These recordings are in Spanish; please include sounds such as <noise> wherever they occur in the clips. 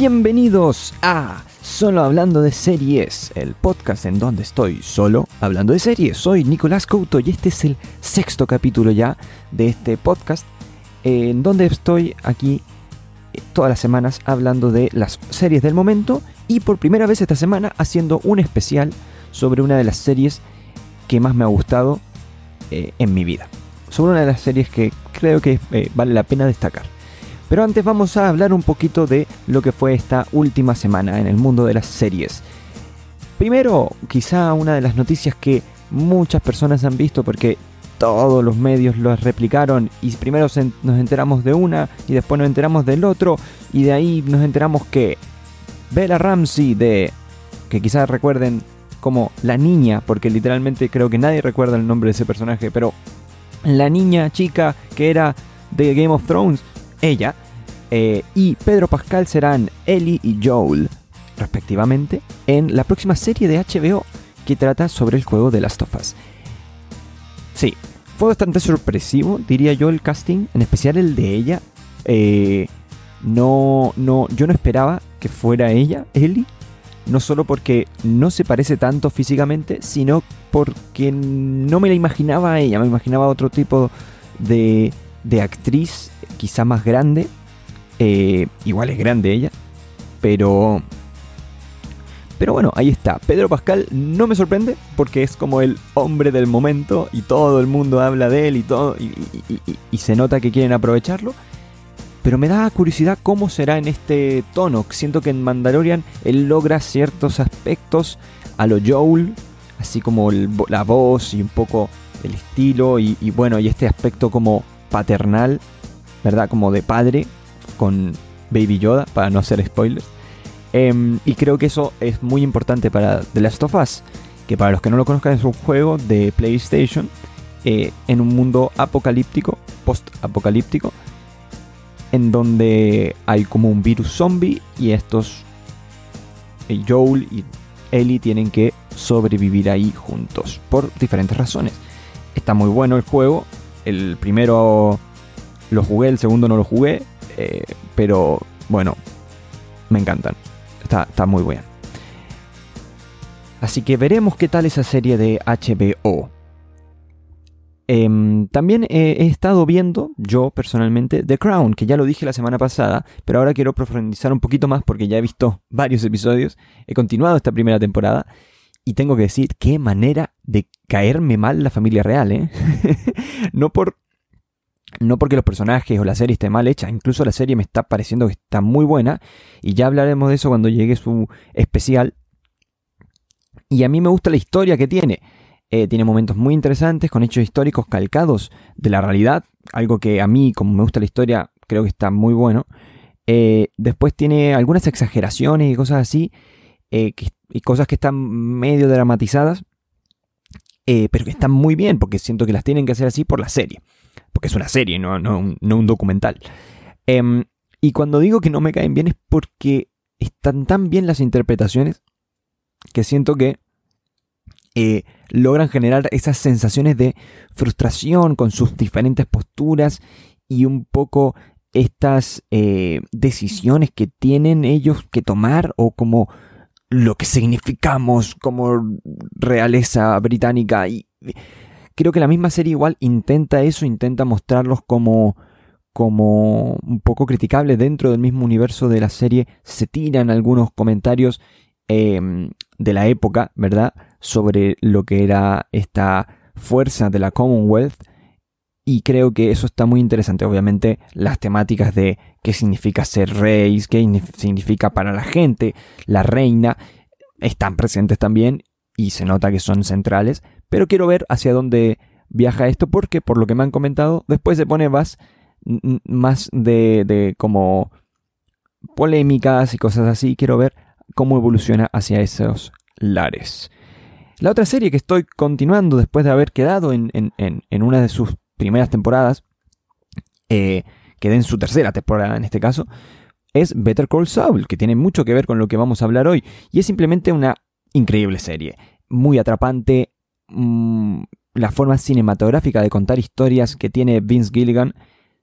Bienvenidos a Solo Hablando de Series, el podcast en donde estoy solo hablando de series. Soy Nicolás Couto y este es el sexto capítulo ya de este podcast en donde estoy aquí eh, todas las semanas hablando de las series del momento y por primera vez esta semana haciendo un especial sobre una de las series que más me ha gustado eh, en mi vida. Sobre una de las series que creo que eh, vale la pena destacar. Pero antes vamos a hablar un poquito de lo que fue esta última semana en el mundo de las series. Primero, quizá una de las noticias que muchas personas han visto porque todos los medios lo replicaron y primero nos enteramos de una y después nos enteramos del otro y de ahí nos enteramos que Bella Ramsey de que quizás recuerden como la niña, porque literalmente creo que nadie recuerda el nombre de ese personaje, pero la niña chica que era de Game of Thrones ella, eh, y Pedro Pascal serán Ellie y Joel, respectivamente, en la próxima serie de HBO que trata sobre el juego de Last of Us. Sí, fue bastante sorpresivo, diría yo, el casting, en especial el de ella. Eh, no, no, yo no esperaba que fuera ella, Ellie, no solo porque no se parece tanto físicamente, sino porque no me la imaginaba a ella, me imaginaba otro tipo de, de actriz, quizá más grande. Eh, igual es grande ella. Pero. Pero bueno, ahí está. Pedro Pascal no me sorprende porque es como el hombre del momento y todo el mundo habla de él y todo. Y, se nota que quieren aprovecharlo. Pero me da curiosidad cómo será en este tono. Siento que en Mandalorian él logra ciertos aspectos a lo Joel, así como la voz y un poco el estilo y, y, bueno, y este aspecto como paternal, ¿verdad? Como de padre con Baby Yoda, para no hacer spoilers. Em, y creo que eso es muy importante para The Last of Us, que para los que no lo conozcan es un juego de PlayStation eh, en un mundo apocalíptico, post-apocalíptico, en donde hay como un virus zombie y estos, eh, Joel y Ellie tienen que sobrevivir ahí juntos por diferentes razones. Está muy bueno el juego, el primero lo jugué, el segundo no lo jugué, eh, pero bueno, me encantan. Está, está muy bien. Así que veremos qué tal esa serie de HBO. Em, también he, estado viendo, yo personalmente, The Crown, que ya lo dije la semana pasada, pero ahora quiero profundizar un poquito más porque ya he visto <laughs> varios episodios, he continuado esta primera temporada y tengo que decir, qué manera de caerme mal la familia real, ¿eh? <laughs> no por... No porque los personajes o la serie esté mal hecha, incluso la serie me está pareciendo que está muy buena y ya hablaremos de eso cuando llegue su especial. Y a mí me gusta la historia que tiene. Eh, tiene momentos muy interesantes con hechos históricos calcados de la realidad, algo que a mí, como me gusta la historia, creo que está muy bueno. Eh, después tiene algunas exageraciones y cosas así eh, y cosas que están medio dramatizadas, pero que están muy bien, porque siento que las tienen que hacer así por la serie, porque es una serie, no, no, un documental. Em, y cuando digo que no me caen bien es porque están tan bien las interpretaciones que siento que eh, logran generar esas sensaciones de frustración con sus diferentes posturas y un poco estas decisiones que tienen ellos que tomar o como lo que significamos como realeza británica. Y creo que la misma serie igual intenta eso, intenta mostrarlos como como un poco criticable dentro del mismo universo de la serie. Se tiran algunos comentarios em, de la época, ¿verdad? Sobre lo que era esta fuerza de la Commonwealth y creo que eso está muy interesante. Obviamente las temáticas de qué significa ser rey, qué significa para la gente, la reina, están presentes también y se nota que son centrales. Pero quiero ver hacia dónde viaja esto porque por lo que me han comentado después se pone más, más de, de como polémicas y cosas así. Quiero ver cómo evoluciona hacia esos lares. La otra serie que estoy continuando después de haber quedado en, en, en una de sus primeras temporadas, eh, que den su tercera temporada en este caso, es Better Call Saul, que tiene mucho que ver con lo que vamos a hablar hoy. Y es simplemente una increíble serie, muy atrapante. Mm, la forma cinematográfica de contar historias que tiene Vince Gilligan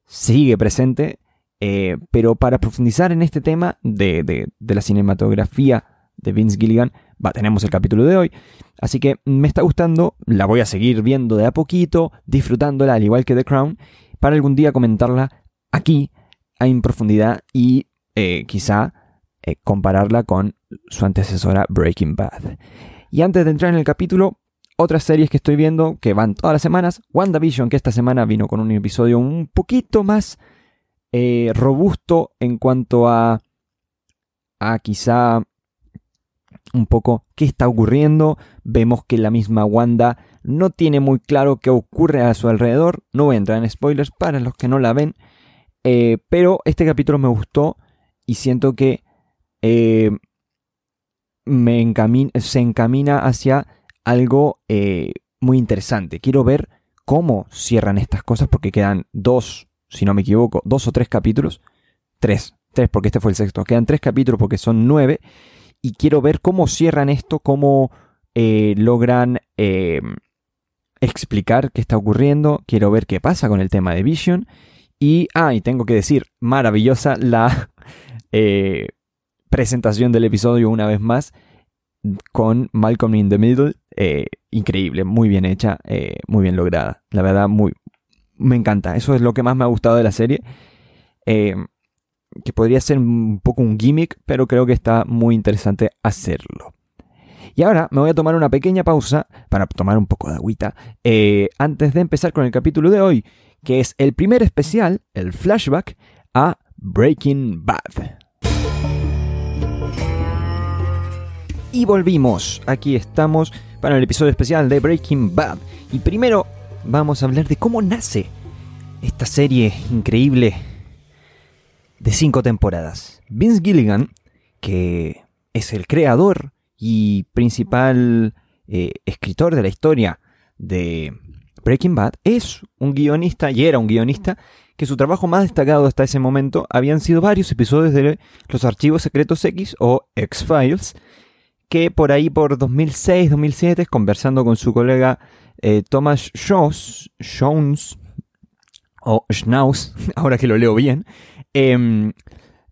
sigue presente Eh, pero para profundizar en este tema de, de, la cinematografía de Vince Gilligan, va, tenemos el capítulo de hoy. Así que me está gustando, la voy a seguir viendo de a poquito, disfrutándola al igual que The Crown, para algún día comentarla aquí en profundidad y eh, quizá eh, compararla con su antecesora Breaking Bad. Y antes de entrar en el capítulo, otras series que estoy viendo que van todas las semanas. WandaVision, que esta semana vino con un episodio un poquito más eh, robusto en cuanto a, a quizá un poco qué está ocurriendo. Vemos que la misma Wanda no tiene muy claro qué ocurre a su alrededor. No voy a entrar en spoilers para los que no la ven. Eh, pero este capítulo me gustó y siento que eh, me se encamina hacia algo eh, muy interesante. Quiero ver cómo cierran estas cosas porque quedan dos, si no me equivoco, dos o tres capítulos. Tres, tres porque este fue el sexto. Quedan tres capítulos porque son nueve. Y quiero ver cómo cierran esto, cómo logran explicar qué está ocurriendo. Quiero ver qué pasa con el tema de Vision. Y, ah, y tengo que decir, maravillosa la <laughs> eh, presentación del episodio una vez más con Malcolm in the Middle. Eh, increíble, muy bien hecha, eh, muy bien lograda. La verdad, muy, me encanta. Eso es lo que más me ha gustado de la serie. que podría ser un poco un gimmick, pero creo que está muy interesante hacerlo. Y ahora me voy a tomar una pequeña pausa para tomar un poco de agüita antes de empezar con el capítulo de hoy, que es el primer especial, el flashback a Breaking Bad. Y volvimos, aquí estamos para el episodio especial de Breaking Bad. Y primero vamos a hablar de cómo nace esta serie increíble de cinco temporadas. Vince Gilligan, que es el creador y principal eh, escritor de la historia de Breaking Bad es un guionista, y era un guionista, que su trabajo más destacado hasta ese momento habían sido varios episodios de los archivos secretos X o X-Files, que por ahí por 2006-2007, conversando con su colega eh, Thomas Jones, o Schnauz, <laughs> ahora que lo leo bien, em,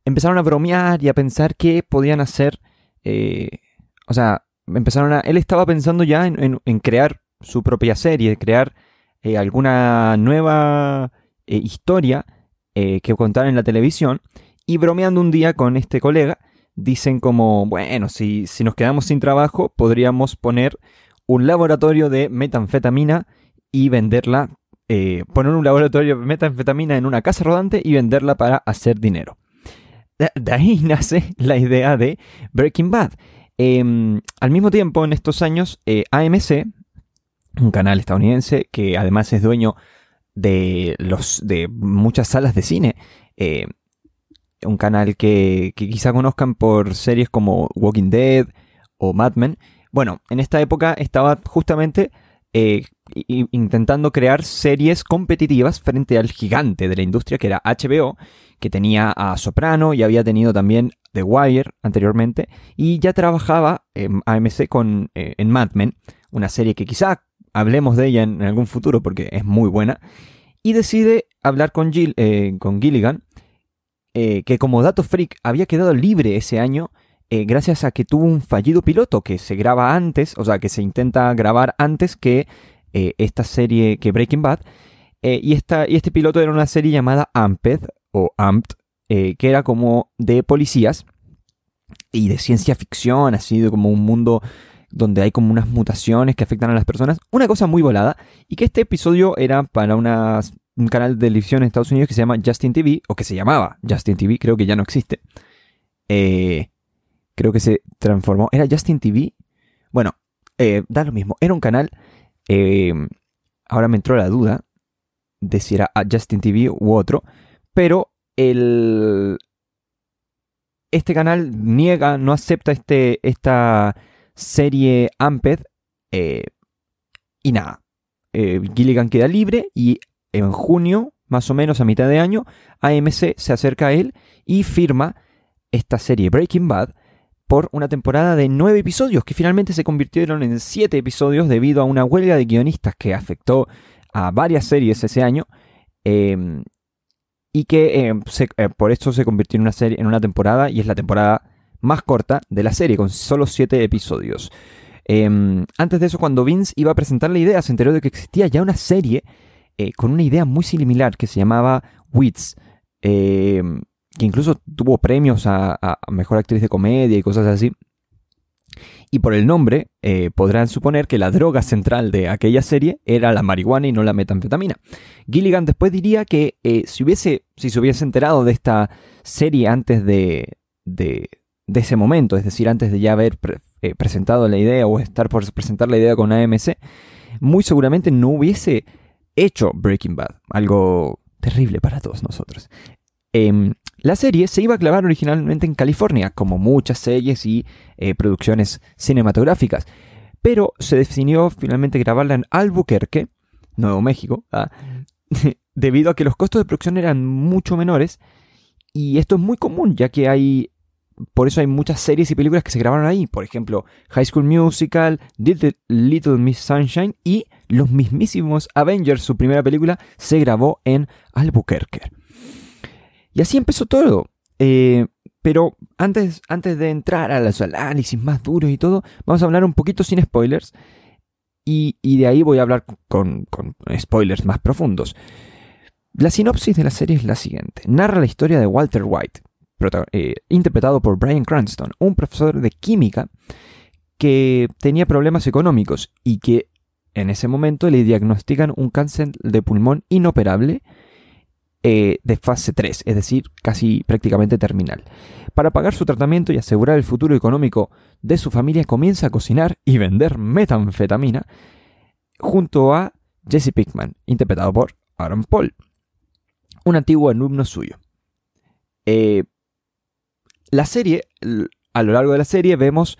empezaron a bromear y a pensar qué podían hacer. Eh, o sea, empezaron a. Él estaba pensando ya en crear su propia serie, crear eh, alguna nueva historia que contar en la televisión. Y bromeando un día con este colega, dicen como, bueno, si, si nos quedamos sin trabajo, podríamos poner un laboratorio de metanfetamina y venderla, poner un laboratorio de metanfetamina en una casa rodante y venderla para hacer dinero. De, ahí <laughs> nace la idea de Breaking Bad. Em, al mismo tiempo, en estos años, AMC, un canal estadounidense que además es dueño de, los, de muchas salas de cine. Un canal que, quizá conozcan por series como Walking Dead o Mad Men. Bueno, en esta época estaba justamente eh, intentando crear series competitivas frente al gigante de la industria que era HBO, que tenía a Soprano y había tenido también The Wire anteriormente, y ya trabajaba en AMC con, eh, en Mad Men, una serie que quizá hablemos de ella en, algún futuro porque es muy buena, y decide hablar con, eh, con Gilligan, eh, que como dato freak había quedado libre ese año eh, gracias a que tuvo un fallido piloto que se graba antes, o sea, que se intenta grabar antes que esta serie, que Breaking Bad, y, esta, y este piloto era una serie llamada Amped, o Amped, que era como de policías y de ciencia ficción, así de como un mundo donde hay como unas mutaciones que afectan a las personas. Una cosa muy volada. Y que este episodio era para un canal de televisión en Estados Unidos que se llama Justin TV, o que se llamaba Justin TV, creo que ya no existe. Eh, creo que se transformó. ¿Era Justin TV? Bueno, eh, da lo mismo. Era un canal. Eh, ahora me entró la duda de si era Justin TV u otro. Pero el. Este canal niega, no acepta este, esta serie Amped. Y nada, Gilligan queda libre y en junio, más o menos a mitad de año, AMC se acerca a él y firma esta serie Breaking Bad por una temporada de nueve episodios que finalmente se convirtieron en siete episodios debido a una huelga de guionistas que afectó a varias series ese año. Em, y que eh, eh, por esto se convirtió en una serie, en una temporada y es la temporada más corta de la serie, con solo 7 episodios. Em, antes de eso, cuando Vince iba a presentar la idea, se enteró de que existía ya una serie con una idea muy similar que se llamaba Wits, em, que incluso tuvo premios a, Mejor Actriz de Comedia y cosas así. Y por el nombre eh, podrán suponer que la droga central de aquella serie era la marihuana y no la metanfetamina. Gilligan después diría que eh, si, hubiese, si se hubiese enterado de esta serie antes de, de, ese momento, es decir, antes de ya haber eh, presentado la idea o estar por presentar la idea con AMC, muy seguramente no hubiese hecho Breaking Bad, algo terrible para todos nosotros. Em, la serie se iba a clavar originalmente en California, como muchas series y eh, producciones cinematográficas, pero se decidió finalmente grabarla en Albuquerque, Nuevo México, ¿ah? <laughs> debido a que los costos de producción eran mucho menores, y esto es muy común, ya que hay por eso hay muchas series y películas que se grabaron ahí. Por ejemplo, High School Musical, Little Miss Sunshine y los mismísimos Avengers, su primera película, se grabó en Albuquerque. Y así empezó todo. Eh, pero antes, antes de entrar a los análisis más duros y todo, vamos a hablar un poquito sin spoilers. Y, de ahí voy a hablar con, spoilers más profundos. La sinopsis de la serie es la siguiente. Narra la historia de Walter White, eh, interpretado por Brian Cranston, un profesor de química que tenía problemas económicos y que en ese momento le diagnostican un cáncer de pulmón inoperable eh, de fase 3, es decir, casi prácticamente terminal. Para pagar su tratamiento y asegurar el futuro económico de su familia, comienza a cocinar y vender metanfetamina junto a Jesse Pickman, interpretado por Aaron Paul, un antiguo alumno suyo. Eh, la serie, a lo largo de la serie, vemos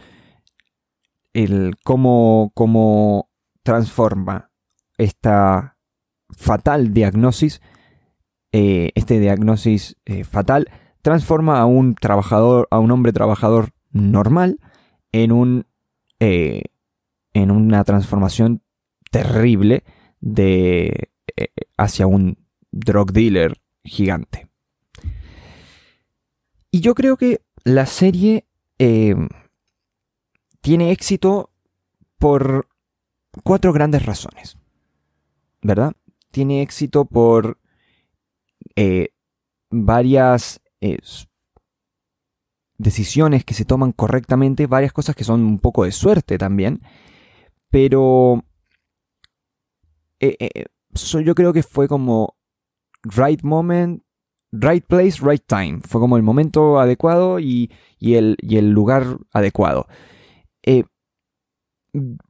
cómo, transforma esta fatal diagnosis eh, este diagnosis eh, fatal transforma a un trabajador, a un hombre trabajador normal en un eh, en una transformación terrible hacia un drug dealer gigante. Y yo creo que la serie tiene éxito por cuatro grandes razones. ¿Verdad? Tiene éxito por eh, varias eh, decisiones que se toman correctamente, varias cosas que son un poco de suerte también, pero eh, yo creo que fue como right moment, right place, right time. Fue como el momento adecuado y, el, el, lugar adecuado.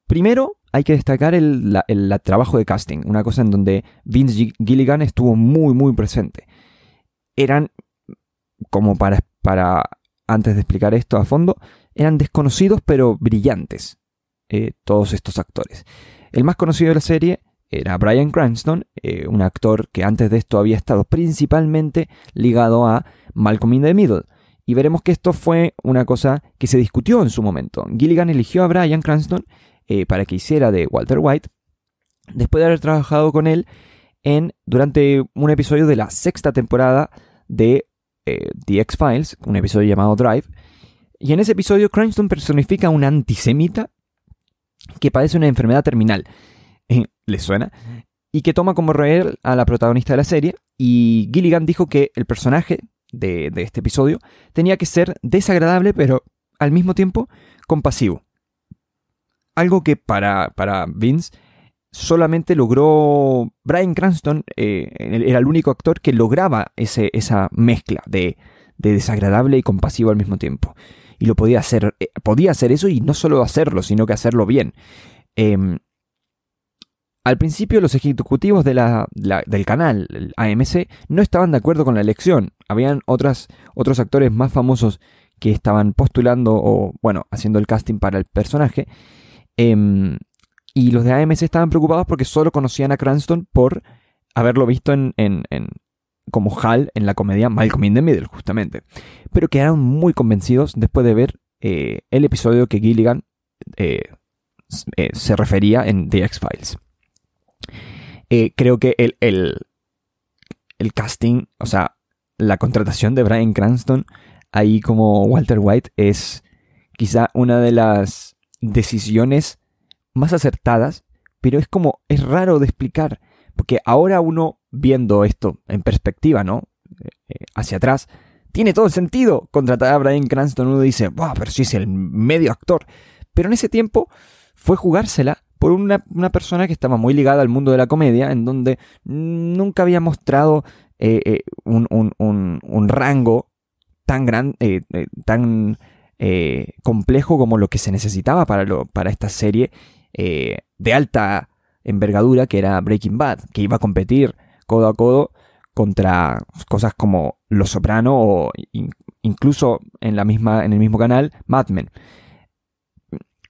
primero, hay que destacar el, trabajo de casting, una cosa en donde Vince Gilligan estuvo muy, muy presente. Eran, como para, para antes de explicar esto a fondo, eran desconocidos pero brillantes, eh, todos estos actores. El más conocido de la serie era Brian Cranston, eh, un actor que antes de esto había estado principalmente ligado a Malcolm in the Middle. Y veremos que esto fue una cosa que se discutió en su momento. Gilligan eligió a Brian Cranston eh, para que hiciera de Walter White, después de haber trabajado con él en, durante un episodio de la sexta temporada de eh, The X-Files, un episodio llamado Drive. Y en ese episodio Cranston personifica a un antisemita que padece una enfermedad terminal. Eh, ¿Le suena? Y que toma como real a la protagonista de la serie. Y Gilligan dijo que el personaje de, de este episodio tenía que ser desagradable, pero al mismo tiempo compasivo algo que para, para Vince solamente logró Brian Cranston, eh, era el único actor que lograba ese, esa mezcla de, desagradable y compasivo al mismo tiempo. Y lo podía hacer, eh, podía hacer eso y no solo hacerlo, sino que hacerlo bien. Em, al principio los ejecutivos de la, del canal, el AMC, no estaban de acuerdo con la elección. Habían otras, otros actores más famosos que estaban postulando o, bueno, haciendo el casting para el personaje. Em, y los de AMC estaban preocupados porque solo conocían a Cranston por haberlo visto en, como Hal en la comedia Malcolm in the Middle, justamente. Pero quedaron muy convencidos después de ver eh, el episodio que Gilligan eh, eh, se refería en The X-Files. Creo que el, el casting, o sea, la contratación de Brian Cranston ahí como Walter White es quizá una de las decisiones más acertadas, pero es como, es raro de explicar, porque ahora uno viendo esto en perspectiva, ¿no? Eh, eh, hacia atrás, tiene todo el sentido contratar a Brian Cranston. Uno dice, wow, pero sí es el medio actor. Pero en ese tiempo fue jugársela por una, persona que estaba muy ligada al mundo de la comedia, en donde nunca había mostrado eh, un, rango tan grande, tan complejo como lo que se necesitaba para, lo, para esta serie de alta envergadura que era Breaking Bad, que iba a competir codo a codo contra cosas como Los Soprano o incluso en, la misma, en el mismo canal Mad Men.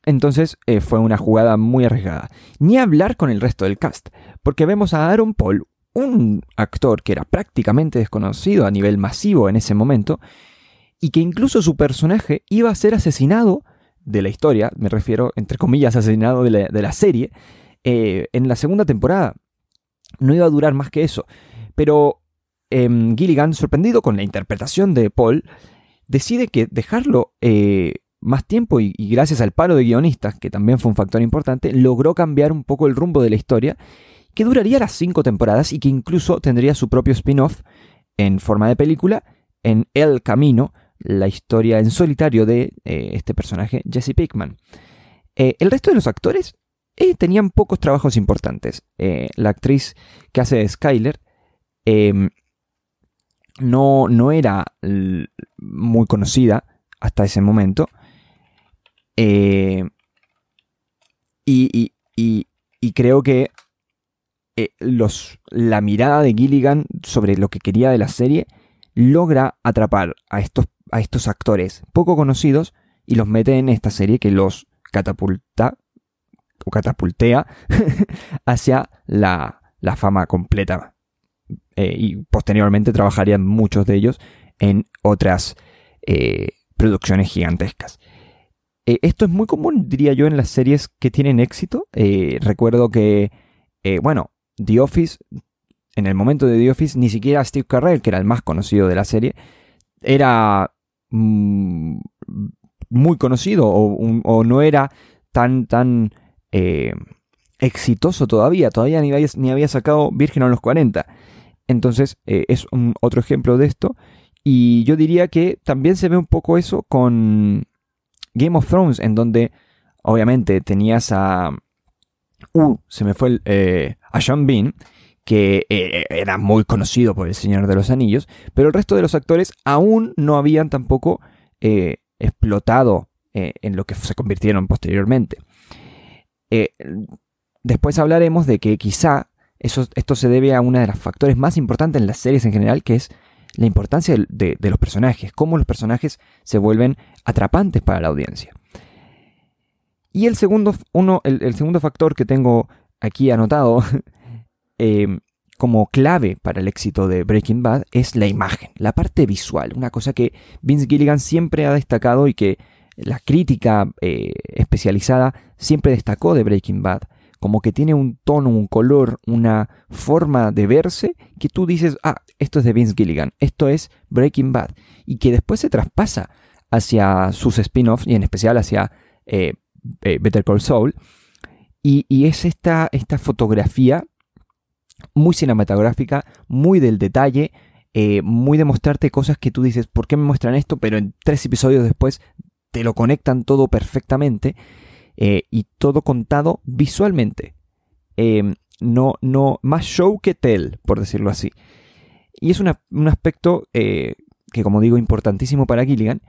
Entonces eh, fue una jugada muy arriesgada. Ni hablar con el resto del cast, porque vemos a Aaron Paul, un actor que era prácticamente desconocido a nivel masivo en ese momento, y que incluso su personaje iba a ser asesinado de la historia, me refiero entre comillas asesinado de la, serie, eh, en la segunda temporada. No iba a durar más que eso. Pero em, Gilligan, sorprendido con la interpretación de Paul, decide que dejarlo eh, más tiempo y, gracias al paro de guionistas, que también fue un factor importante, logró cambiar un poco el rumbo de la historia, que duraría las cinco temporadas y que incluso tendría su propio spin-off en forma de película en El Camino, la historia en solitario de eh, este personaje, Jesse Pickman. Eh, el resto de los actores tenían pocos trabajos importantes. la actriz que hace Skyler Em, no, no era muy conocida hasta ese momento. Eh, y, creo que eh, los, la mirada de Gilligan sobre lo que quería de la serie logra atrapar a estos, a estos actores poco conocidos y los mete en esta serie que los catapulta o catapultea <laughs> hacia la, la fama completa eh, y posteriormente trabajarían muchos de ellos en otras producciones gigantescas. Eh, esto es muy común, diría yo, en las series que tienen éxito. recuerdo que, bueno, The Office, en el momento de The Office, ni siquiera Steve Carell, que era el más conocido de la serie, era mm, muy conocido o, no era tan, tan exitoso todavía. Todavía ni había, ni había sacado Virgen a los 40. Entonces eh, es otro ejemplo de esto. Y yo diría que también se ve un poco eso con Game of Thrones, en donde obviamente tenías a... Uh, se me fue el, eh, a Sean Bean, que eh, era muy conocido por El Señor de los Anillos, pero el resto de los actores aún no habían tampoco explotado en lo que se convirtieron posteriormente. después hablaremos de que quizá esto se debe a uno de los factores más importantes en las series en general, que es la importancia de, los personajes, cómo los personajes se vuelven atrapantes para la audiencia. Y el segundo, uno, el, segundo factor que tengo aquí anotado <laughs> eh, como clave para el éxito de Breaking Bad es la imagen, la parte visual, una cosa que Vince Gilligan siempre ha destacado y que la crítica eh, especializada siempre destacó de Breaking Bad como que tiene un tono, un color, una forma de verse que tú dices, ah, esto es de Vince Gilligan, esto es Breaking Bad, y que después se traspasa hacia sus spin-offs y en especial hacia eh, eh, Better Call Saul. Y, es esta, esta, fotografía muy cinematográfica, muy del detalle, eh, muy de mostrarte cosas que tú dices, ¿por qué me muestran esto? Pero en tres episodios después te lo conectan todo perfectamente. Eh, y todo contado visualmente. Em, no, no, más show que tell, por decirlo así. Y es un aspecto eh, que, como digo, importantísimo para Gilligan,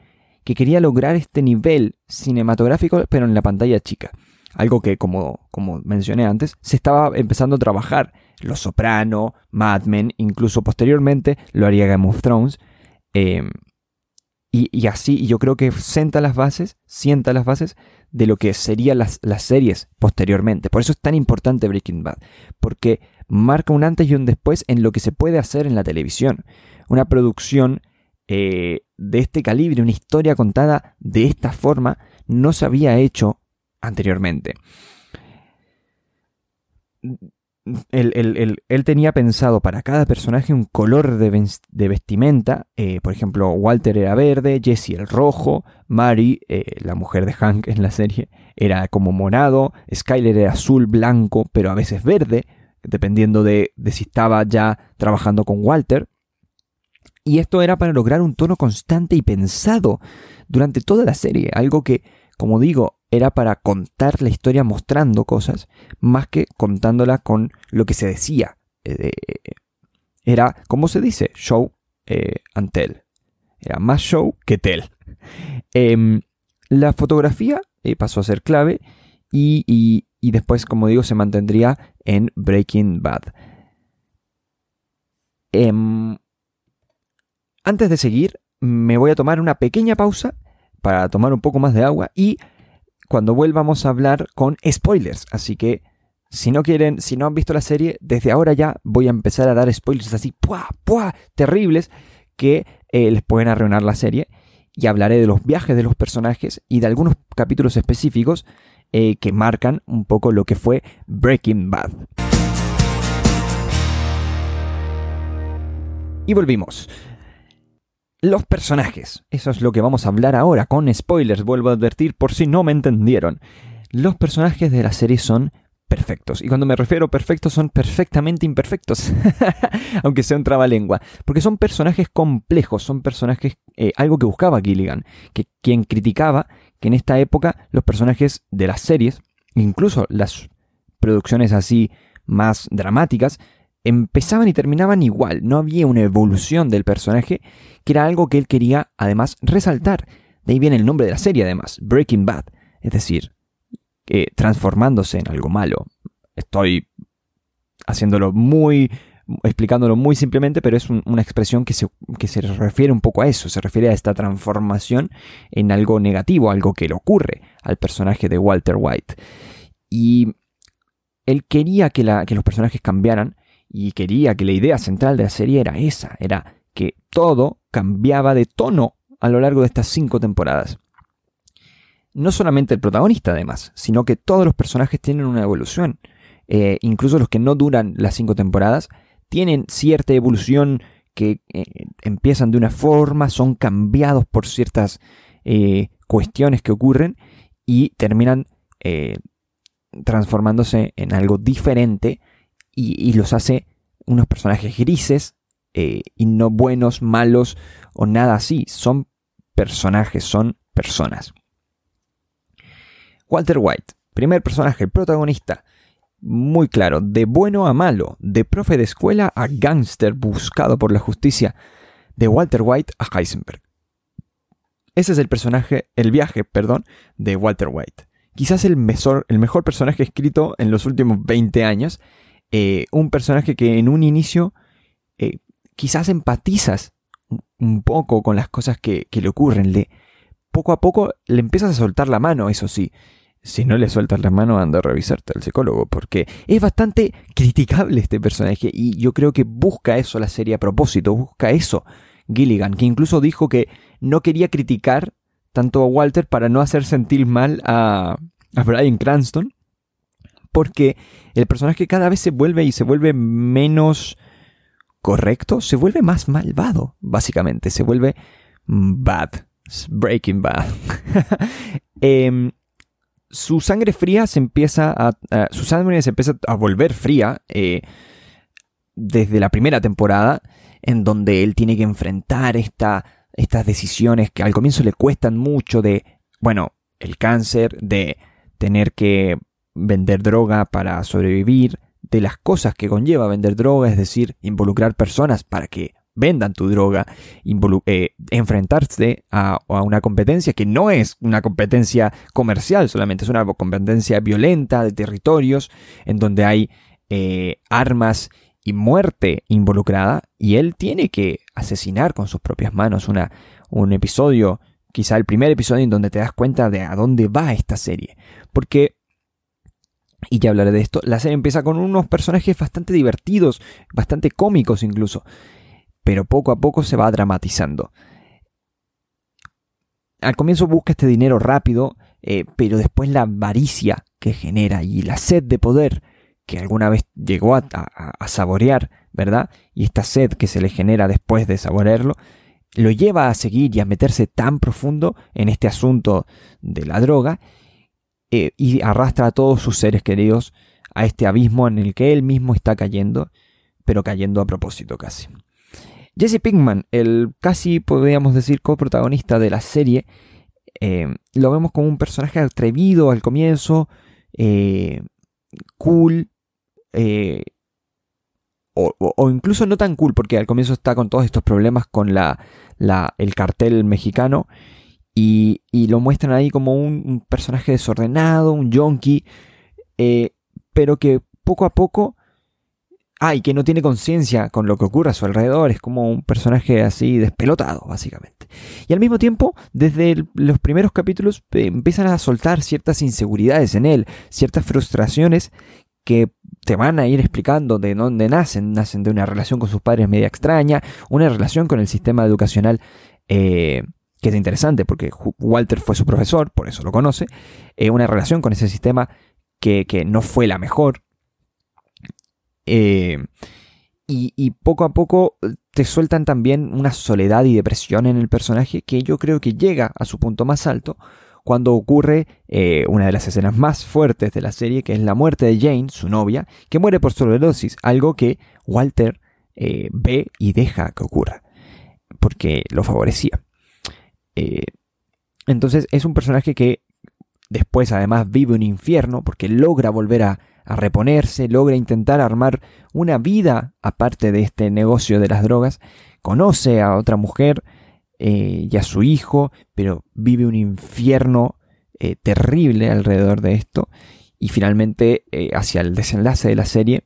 que quería lograr este nivel cinematográfico, pero en la pantalla chica. Algo que, como, como mencioné antes, se estaba empezando a trabajar. Los Soprano, Mad Men, incluso posteriormente lo haría Game of Thrones. Em, y, y, así, yo creo que sienta las bases, sienta las bases de lo que serían las, series posteriormente. Por eso es tan importante Breaking Bad, porque marca un antes y un después en lo que se puede hacer en la televisión. Una producción eh, de este calibre, una historia contada de esta forma, no se había hecho anteriormente. Él, tenía pensado para cada personaje un color de, vestimenta. Eh, por ejemplo, Walter era verde, Jesse el rojo, Mary, eh, la mujer de Hank en la serie, era como morado, Skyler era azul, blanco, pero a veces verde, dependiendo de, de si estaba ya trabajando con Walter. Y esto era para lograr un tono constante y pensado durante toda la serie, algo que, como digo, era para contar la historia mostrando cosas, más que contándola con lo que se decía. Eh, era, como se dice, show eh, and tell. Era más show que tell. <laughs> Em, la fotografía eh, pasó a ser clave y, después, como digo, se mantendría en Breaking Bad. Em, antes de seguir, me voy a tomar una pequeña pausa para tomar un poco más de agua y cuando vuelvamos a hablar con spoilers. Así que si no quieren, si no han visto la serie, desde ahora ya voy a empezar a dar spoilers así, ¡pua! ¡pua! terribles que eh, les pueden arruinar la serie. Y hablaré de los viajes de los personajes y de algunos capítulos específicos eh, que marcan un poco lo que fue Breaking Bad. Y volvimos. Los personajes. Eso es lo que vamos a hablar ahora, con spoilers, vuelvo a advertir por si no me entendieron. Los personajes de la serie son perfectos. Y cuando me refiero a perfectos, son perfectamente imperfectos. <laughs> Aunque sea un trabalengua. Porque son personajes complejos, son personajes. Eh, algo que buscaba Gilligan. Que quien criticaba que en esta época los personajes de las series, incluso las producciones así más dramáticas, empezaban y terminaban igual, no había una evolución del personaje, que era algo que él quería además resaltar. De ahí viene el nombre de la serie además, Breaking Bad, es decir, transformándose en algo malo. Estoy haciéndolo muy, explicándolo muy simplemente, pero es una expresión que se, que se refiere un poco a eso, se refiere a esta transformación en algo negativo, algo que le ocurre al personaje de Walter White. Y él quería que, la, que los personajes cambiaran, y quería que la idea central de la serie era esa, era que todo cambiaba de tono a lo largo de estas cinco temporadas. No solamente el protagonista además, sino que todos los personajes tienen una evolución. Eh, incluso los que no duran las cinco temporadas tienen cierta evolución que eh, empiezan de una forma, son cambiados por ciertas eh, cuestiones que ocurren y terminan transformándose en algo diferente y, los hace unos personajes grises eh, y no buenos, malos o nada así. Son personajes, son personas. Walter White, primer personaje, protagonista. Muy claro, de bueno a malo, de profe de escuela a gángster buscado por la justicia, de Walter White a Heisenberg. Ese es el personaje, el viaje, perdón, de Walter White. Quizás el mejor, el mejor personaje escrito en los últimos 20 años eh, un personaje que en un inicio eh, quizás empatizas un poco con las cosas que, le ocurren. Le, poco a poco le empiezas a soltar la mano, eso sí. Si no le sueltas la mano, anda a revisarte al psicólogo, porque es bastante criticable este personaje y yo creo que busca eso la serie a propósito, busca eso Gilligan, que incluso dijo que no quería criticar tanto a Walter para no hacer sentir mal a, a Brian Cranston, porque el personaje cada vez se vuelve y se vuelve menos correcto, se vuelve más malvado, básicamente, se vuelve bad, breaking bad. <laughs> Em, su sangre fría se empieza a, su sangre se empieza a volver fría eh, desde la primera temporada, en donde él tiene que enfrentar esta, estas decisiones que al comienzo le cuestan mucho de, bueno, el cáncer, de tener que vender droga para sobrevivir, de las cosas que conlleva vender droga, es decir, involucrar personas para que vendan tu droga, eh, enfrentarse a, una competencia que no es una competencia comercial solamente, es una competencia violenta de territorios en donde hay eh, armas y muerte involucrada y él tiene que asesinar con sus propias manos una, un episodio, quizá el primer episodio en donde te das cuenta de a dónde va esta serie, porque y ya hablaré de esto, la serie empieza con unos personajes bastante divertidos, bastante cómicos incluso, pero poco a poco se va dramatizando. Al comienzo busca este dinero rápido, eh, pero después la avaricia que genera y la sed de poder que alguna vez llegó a, saborear, ¿verdad? Y esta sed que se le genera después de saborearlo, lo lleva a seguir y a meterse tan profundo en este asunto de la droga eh, y arrastra a todos sus seres queridos a este abismo en el que él mismo está cayendo, pero cayendo a propósito casi. Jesse Pinkman, el casi podríamos decir coprotagonista de la serie, eh, lo vemos como un personaje atrevido al comienzo, eh, cool, o, incluso no tan cool, porque al comienzo está con todos estos problemas con la, el cartel mexicano, y, lo muestran ahí como un, personaje desordenado, un yonki, pero que poco a poco Ah, y que no tiene conciencia con lo que ocurre a su alrededor, es como un personaje así despelotado, básicamente. Y al mismo tiempo, desde los primeros capítulos eh, empiezan a soltar ciertas inseguridades en él, ciertas frustraciones que te van a ir explicando de dónde nacen. Nacen de una relación con sus padres media extraña, una relación con el sistema educacional eh, que es interesante porque Walter fue su profesor, por eso lo conoce, eh, una relación con ese sistema que, que no fue la mejor, eh, y, poco a poco eh, te sueltan también una soledad y depresión en el personaje que yo creo que llega a su punto más alto cuando ocurre eh, una de las escenas más fuertes de la serie, que es la muerte de Jane, su novia, que muere por sobredosis, algo que Walter ve y deja que ocurra, porque lo favorecía. Entonces es un personaje que después además vive un infierno, porque logra volver a, reponerse, logra intentar armar una vida aparte de este negocio de las drogas, conoce a otra mujer eh, y a su hijo, pero vive un infierno eh, terrible alrededor de esto. Y finalmente eh, hacia el desenlace de la serie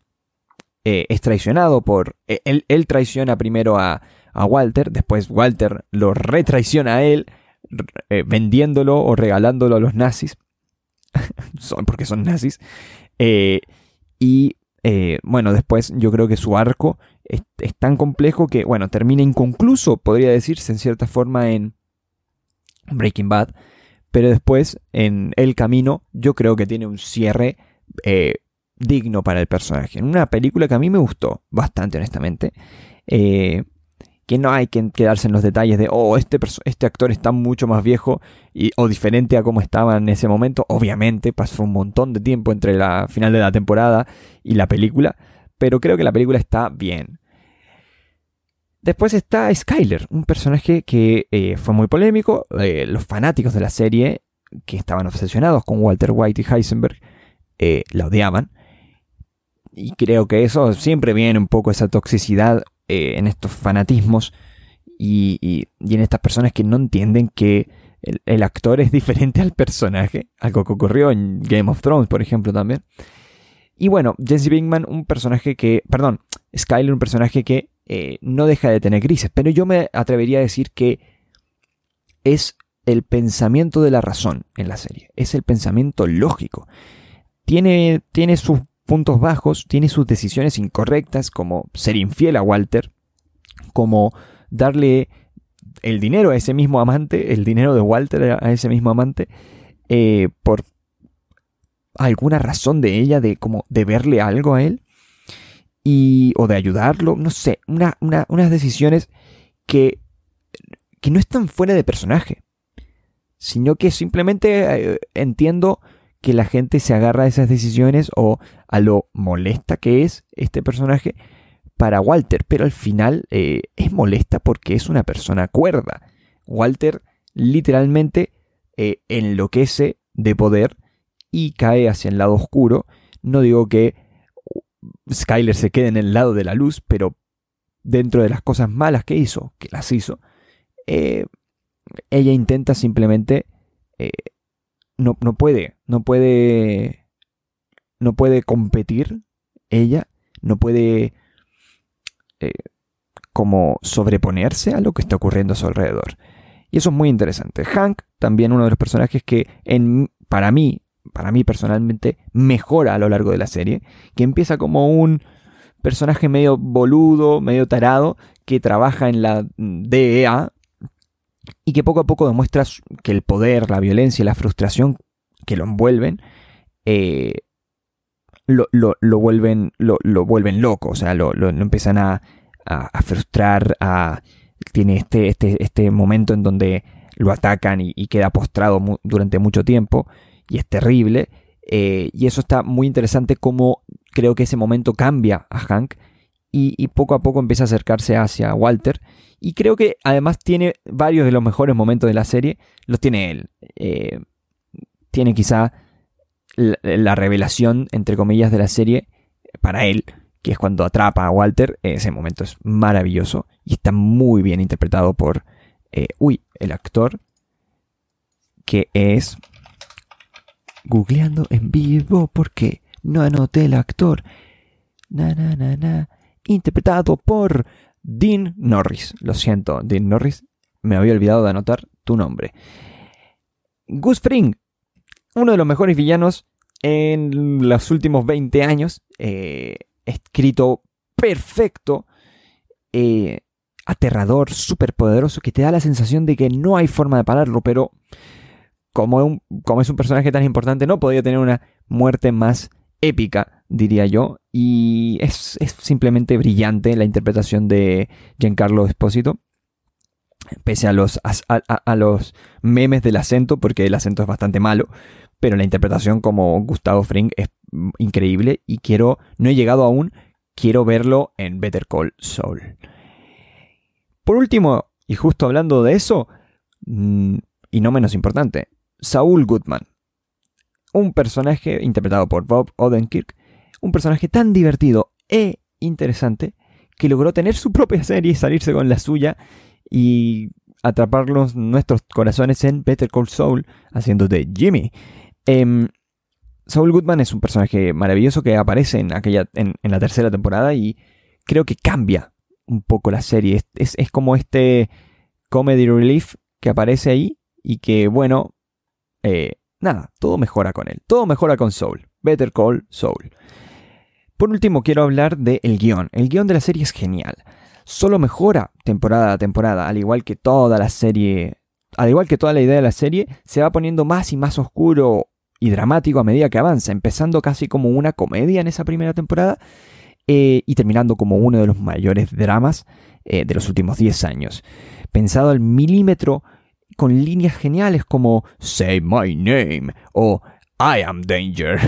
es traicionado por... Él, él traiciona primero a, a, Walter, después Walter lo retraiciona a él, vendiéndolo o regalándolo a los nazis, <laughs> son, porque son nazis, eh, y eh, bueno, después yo creo que su arco es, tan complejo que, bueno, termina inconcluso, podría decirse en cierta forma en Breaking Bad, pero después en El Camino yo creo que tiene un cierre eh, digno para el personaje. En una película que a mí me gustó bastante, honestamente que no hay que quedarse en los detalles de, oh, este, este actor está mucho más viejo y, o diferente a como estaba en ese momento. Obviamente pasó un montón de tiempo entre la final de la temporada y la película, pero creo que la película está bien. Después está Skyler, un personaje que eh, fue muy polémico. Eh, los fanáticos de la serie, que estaban obsesionados con Walter White y Heisenberg, eh, la odiaban. Y creo que eso siempre viene un poco esa toxicidad eh, en estos fanatismos y, en estas personas que no entienden que el, actor es diferente al personaje, algo que ocurrió en Game of Thrones, por ejemplo, también. Y bueno, Jesse Pinkman, un personaje que, perdón, Skyler, un personaje que eh, no deja de tener grises, pero yo me atrevería a decir que es el pensamiento de la razón en la serie, es el pensamiento lógico. Tiene, tiene sus puntos bajos, tiene sus decisiones incorrectas, como ser infiel a Walter, como darle el dinero a ese mismo amante, el dinero de Walter a ese mismo amante, eh, por alguna razón de ella, de como de verle algo a él, y, o de ayudarlo, no sé, unas decisiones que, que no están fuera de personaje, sino que simplemente eh, entiendo que la gente se agarra a esas decisiones o a lo molesta que es este personaje para Walter, pero al final eh, es molesta porque es una persona cuerda. Walter literalmente eh, enloquece de poder y cae hacia el lado oscuro. No digo que Skyler se quede en el lado de la luz, pero dentro de las cosas malas que hizo, que las hizo, eh, ella intenta simplemente no, no puede, no puede, no puede competir ella, no puede eh, como sobreponerse a lo que está ocurriendo a su alrededor. Y eso es muy interesante. Hank, también uno de los personajes que en, para mí, para mí personalmente, mejora a lo largo de la serie, que empieza como un personaje medio boludo, medio tarado, que trabaja en la DEA, y que poco a poco demuestra que el poder, la violencia y la frustración que lo envuelven eh, lo, lo, vuelven, lo, vuelven loco, o sea, lo, empiezan a, a, frustrar, a, tiene este, este, este momento en donde lo atacan y, queda postrado durante mucho tiempo y es terrible. Eh, y eso está muy interesante como creo que ese momento cambia a Hank y, poco a poco empieza a acercarse hacia Walter. Y creo que además tiene varios de los mejores momentos de la serie, los tiene él. Eh, tiene quizá la, revelación, entre comillas, de la serie para él, que es cuando atrapa a Walter. Ese momento es maravilloso y está muy bien interpretado por, eh, uy, el actor, que es... Googleando en vivo porque no anoté el actor. Na, na, na, na interpretado por Dean Norris. Lo siento, Dean Norris, me había olvidado de anotar tu nombre. Gus Fring, uno de los mejores villanos en los últimos 20 años, eh, escrito perfecto, eh, aterrador, súper poderoso, que te da la sensación de que no hay forma de pararlo, pero como, como es un personaje tan importante, no podía tener una muerte más épica, diría yo, y es, simplemente brillante la interpretación de Giancarlo Esposito, pese a los, a, los memes del acento, porque el acento es bastante malo, pero la interpretación como Gustavo Fring es increíble y quiero, no he llegado aún, quiero verlo en Better Call Saul. Por último, y justo hablando de eso, mm, y no menos importante, Saul Goodman un personaje interpretado por Bob Odenkirk, un personaje tan divertido e interesante que logró tener su propia serie y salirse con la suya y atraparlos nuestros corazones en Better Call Saul haciendo de Jimmy. Em, Saul Goodman es un personaje maravilloso que aparece en, aquella, en, la tercera temporada y creo que cambia un poco la serie. Es, es como este comedy relief que aparece ahí y que, bueno, eh, nada, todo mejora con él. Todo mejora con Soul. Better Call Soul. Por último, quiero hablar del guion. El guion de la serie es genial. Solo mejora temporada a temporada, al igual que toda la serie. Al igual que toda la idea de la serie, se va poniendo más y más oscuro y dramático a medida que avanza, empezando casi como una comedia en esa primera temporada eh, y terminando como uno de los mayores dramas eh, de los últimos 10 años. Pensado al milímetro con líneas geniales como Say My Name o I Am Danger.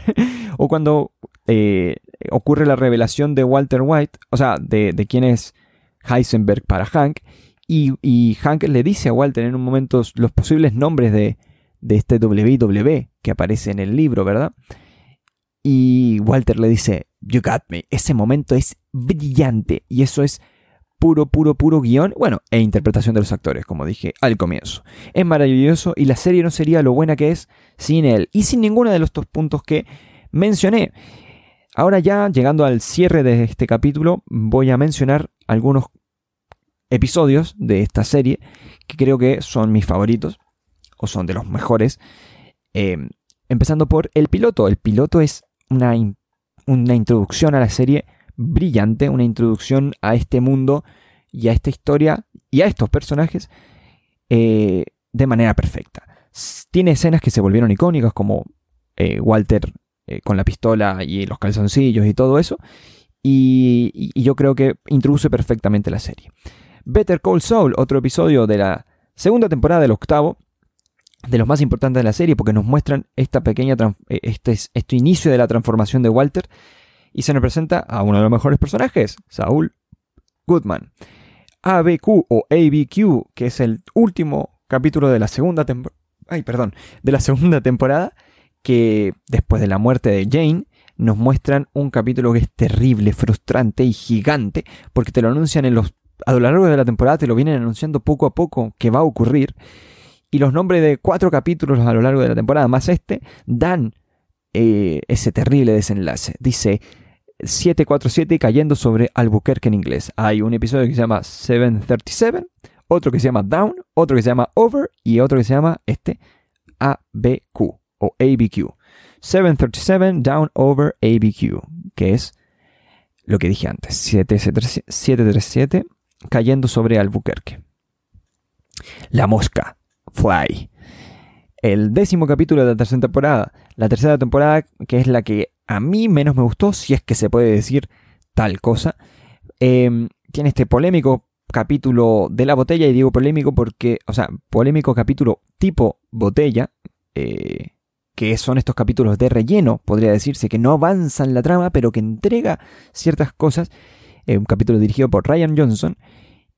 <laughs> o cuando eh, ocurre la revelación de Walter White, o sea, de, quién es Heisenberg para Hank, y, Hank le dice a Walter en un momento los posibles nombres de, de este WW que aparece en el libro, ¿verdad? Y Walter le dice, You got me. Ese momento es brillante y eso es puro, puro, puro guion, bueno, e interpretación de los actores, como dije al comienzo. Es maravilloso y la serie no sería lo buena que es sin él y sin ninguno de los dos puntos que mencioné. Ahora ya, llegando al cierre de este capítulo, voy a mencionar algunos episodios de esta serie que creo que son mis favoritos o son de los mejores. Eh, empezando por el piloto. El piloto es una, una introducción a la serie brillante, una introducción a este mundo y a esta historia y a estos personajes eh, de manera perfecta. Tiene escenas que se volvieron icónicas como eh, Walter eh, con la pistola y los calzoncillos y todo eso. Y, yo creo que introduce perfectamente la serie. Better Call Saul, otro episodio de la segunda temporada del octavo, de los más importantes de la serie, porque nos muestran esta pequeña este, este inicio de la transformación de Walter y se nos presenta a uno de los mejores personajes, Saul Goodman. ABQ o ABQ, que es el último capítulo de la segunda temporada. Ay, perdón, de la segunda temporada, que después de la muerte de Jane, nos muestran un capítulo que es terrible, frustrante y gigante, porque te lo anuncian en los. A lo largo de la temporada te lo vienen anunciando poco a poco que va a ocurrir. Y los nombres de cuatro capítulos a lo largo de la temporada, más este, dan eh, ese terrible desenlace. Dice 747 cayendo sobre Albuquerque en inglés. Hay un episodio que se llama 737, otro que se llama Down, otro que se llama Over y otro que se llama este ABQ o ABQ. 737 Down Over ABQ, que es lo que dije antes. 737 cayendo sobre Albuquerque. La mosca, Fly el décimo capítulo de la tercera temporada. La tercera temporada que es la que a mí menos me gustó, si es que se puede decir tal cosa. Em, tiene este polémico capítulo de la botella, y digo polémico porque, o sea, polémico capítulo tipo botella, eh, que son estos capítulos de relleno, podría decirse, que no avanzan la trama, pero que entrega ciertas cosas. Eh, un capítulo dirigido por Ryan Johnson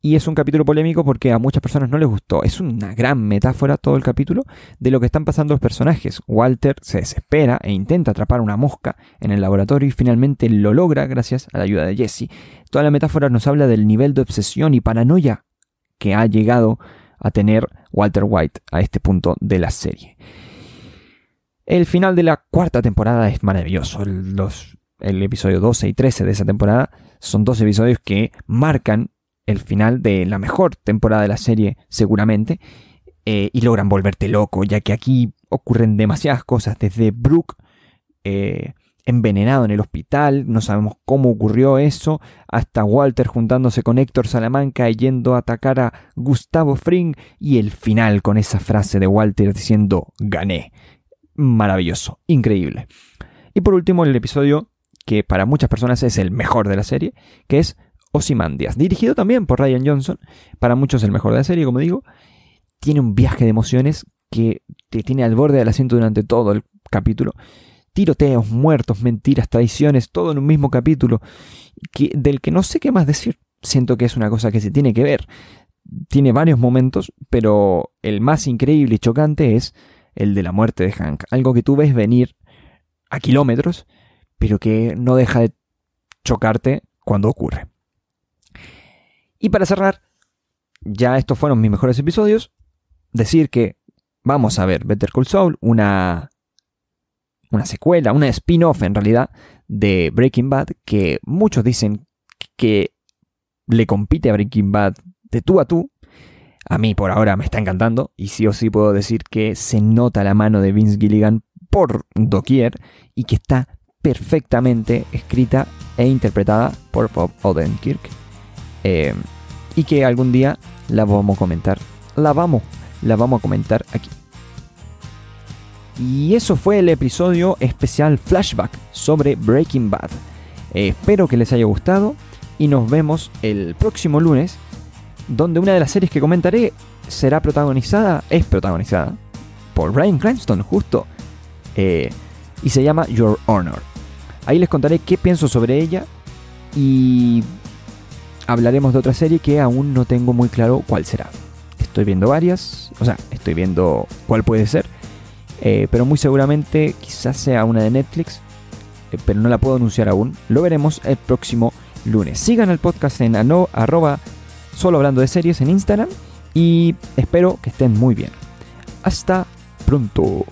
y es un capítulo polémico porque a muchas personas no les gustó. Es una gran metáfora todo el capítulo de lo que están pasando los personajes. Walter se desespera e intenta atrapar una mosca en el laboratorio y finalmente lo logra gracias a la ayuda de Jesse. Toda la metáfora nos habla del nivel de obsesión y paranoia que ha llegado a tener Walter White a este punto de la serie. El final de la cuarta temporada es maravilloso. Los, el episodio 12 y 13 de esa temporada son dos episodios que marcan el final de la mejor temporada de la serie seguramente, eh, y logran volverte loco, ya que aquí ocurren demasiadas cosas, desde Brooke eh, envenenado en el hospital, no sabemos cómo ocurrió eso, hasta Walter juntándose con Héctor Salamanca y yendo a atacar a Gustavo Fring, y el final con esa frase de Walter diciendo gané. Maravilloso, increíble. Y por último el episodio que para muchas personas es el mejor de la serie, que es Ozymandias, dirigido también por Ryan Johnson, para muchos el mejor de la serie, como digo, tiene un viaje de emociones que te tiene al borde del asiento durante todo el capítulo. Tiroteos, muertos, mentiras, traiciones, todo en un mismo capítulo, del que no sé qué más decir. Siento que es una cosa que se tiene que ver. Tiene varios momentos, pero el más increíble y chocante es el de la muerte de Hank. Algo que tú ves venir a kilómetros, pero que no deja de chocarte cuando ocurre. Y para cerrar, ya estos fueron mis mejores episodios. Decir que vamos a ver Better Call Saul, una, una secuela, una spin-off en realidad de Breaking Bad, que muchos dicen que le compite a Breaking Bad de tú a tú. A mí por ahora me está encantando y sí o sí puedo decir que se nota la mano de Vince Gilligan por doquier y que está perfectamente escrita e interpretada por Bob Odenkirk. Eh, y que algún día la vamos a comentar. La vamos, la vamos a comentar aquí. Y eso fue el episodio especial flashback sobre Breaking Bad. Espero que les haya gustado y nos vemos el próximo lunes, donde una de las series que comentaré será protagonizada, es protagonizada por Brian Cranston, justo, eh, y se llama Your Honor. Ahí les contaré qué pienso sobre ella y hablaremos de otra serie que aún no tengo muy claro cuál será. Estoy viendo varias, o sea, estoy viendo cuál puede ser, eh, pero muy seguramente quizás sea una de Netflix, eh, pero no la puedo anunciar aún. Lo veremos el próximo lunes. Sigan el podcast en arroba solo hablando de series en Instagram y espero que estén muy bien. Hasta pronto.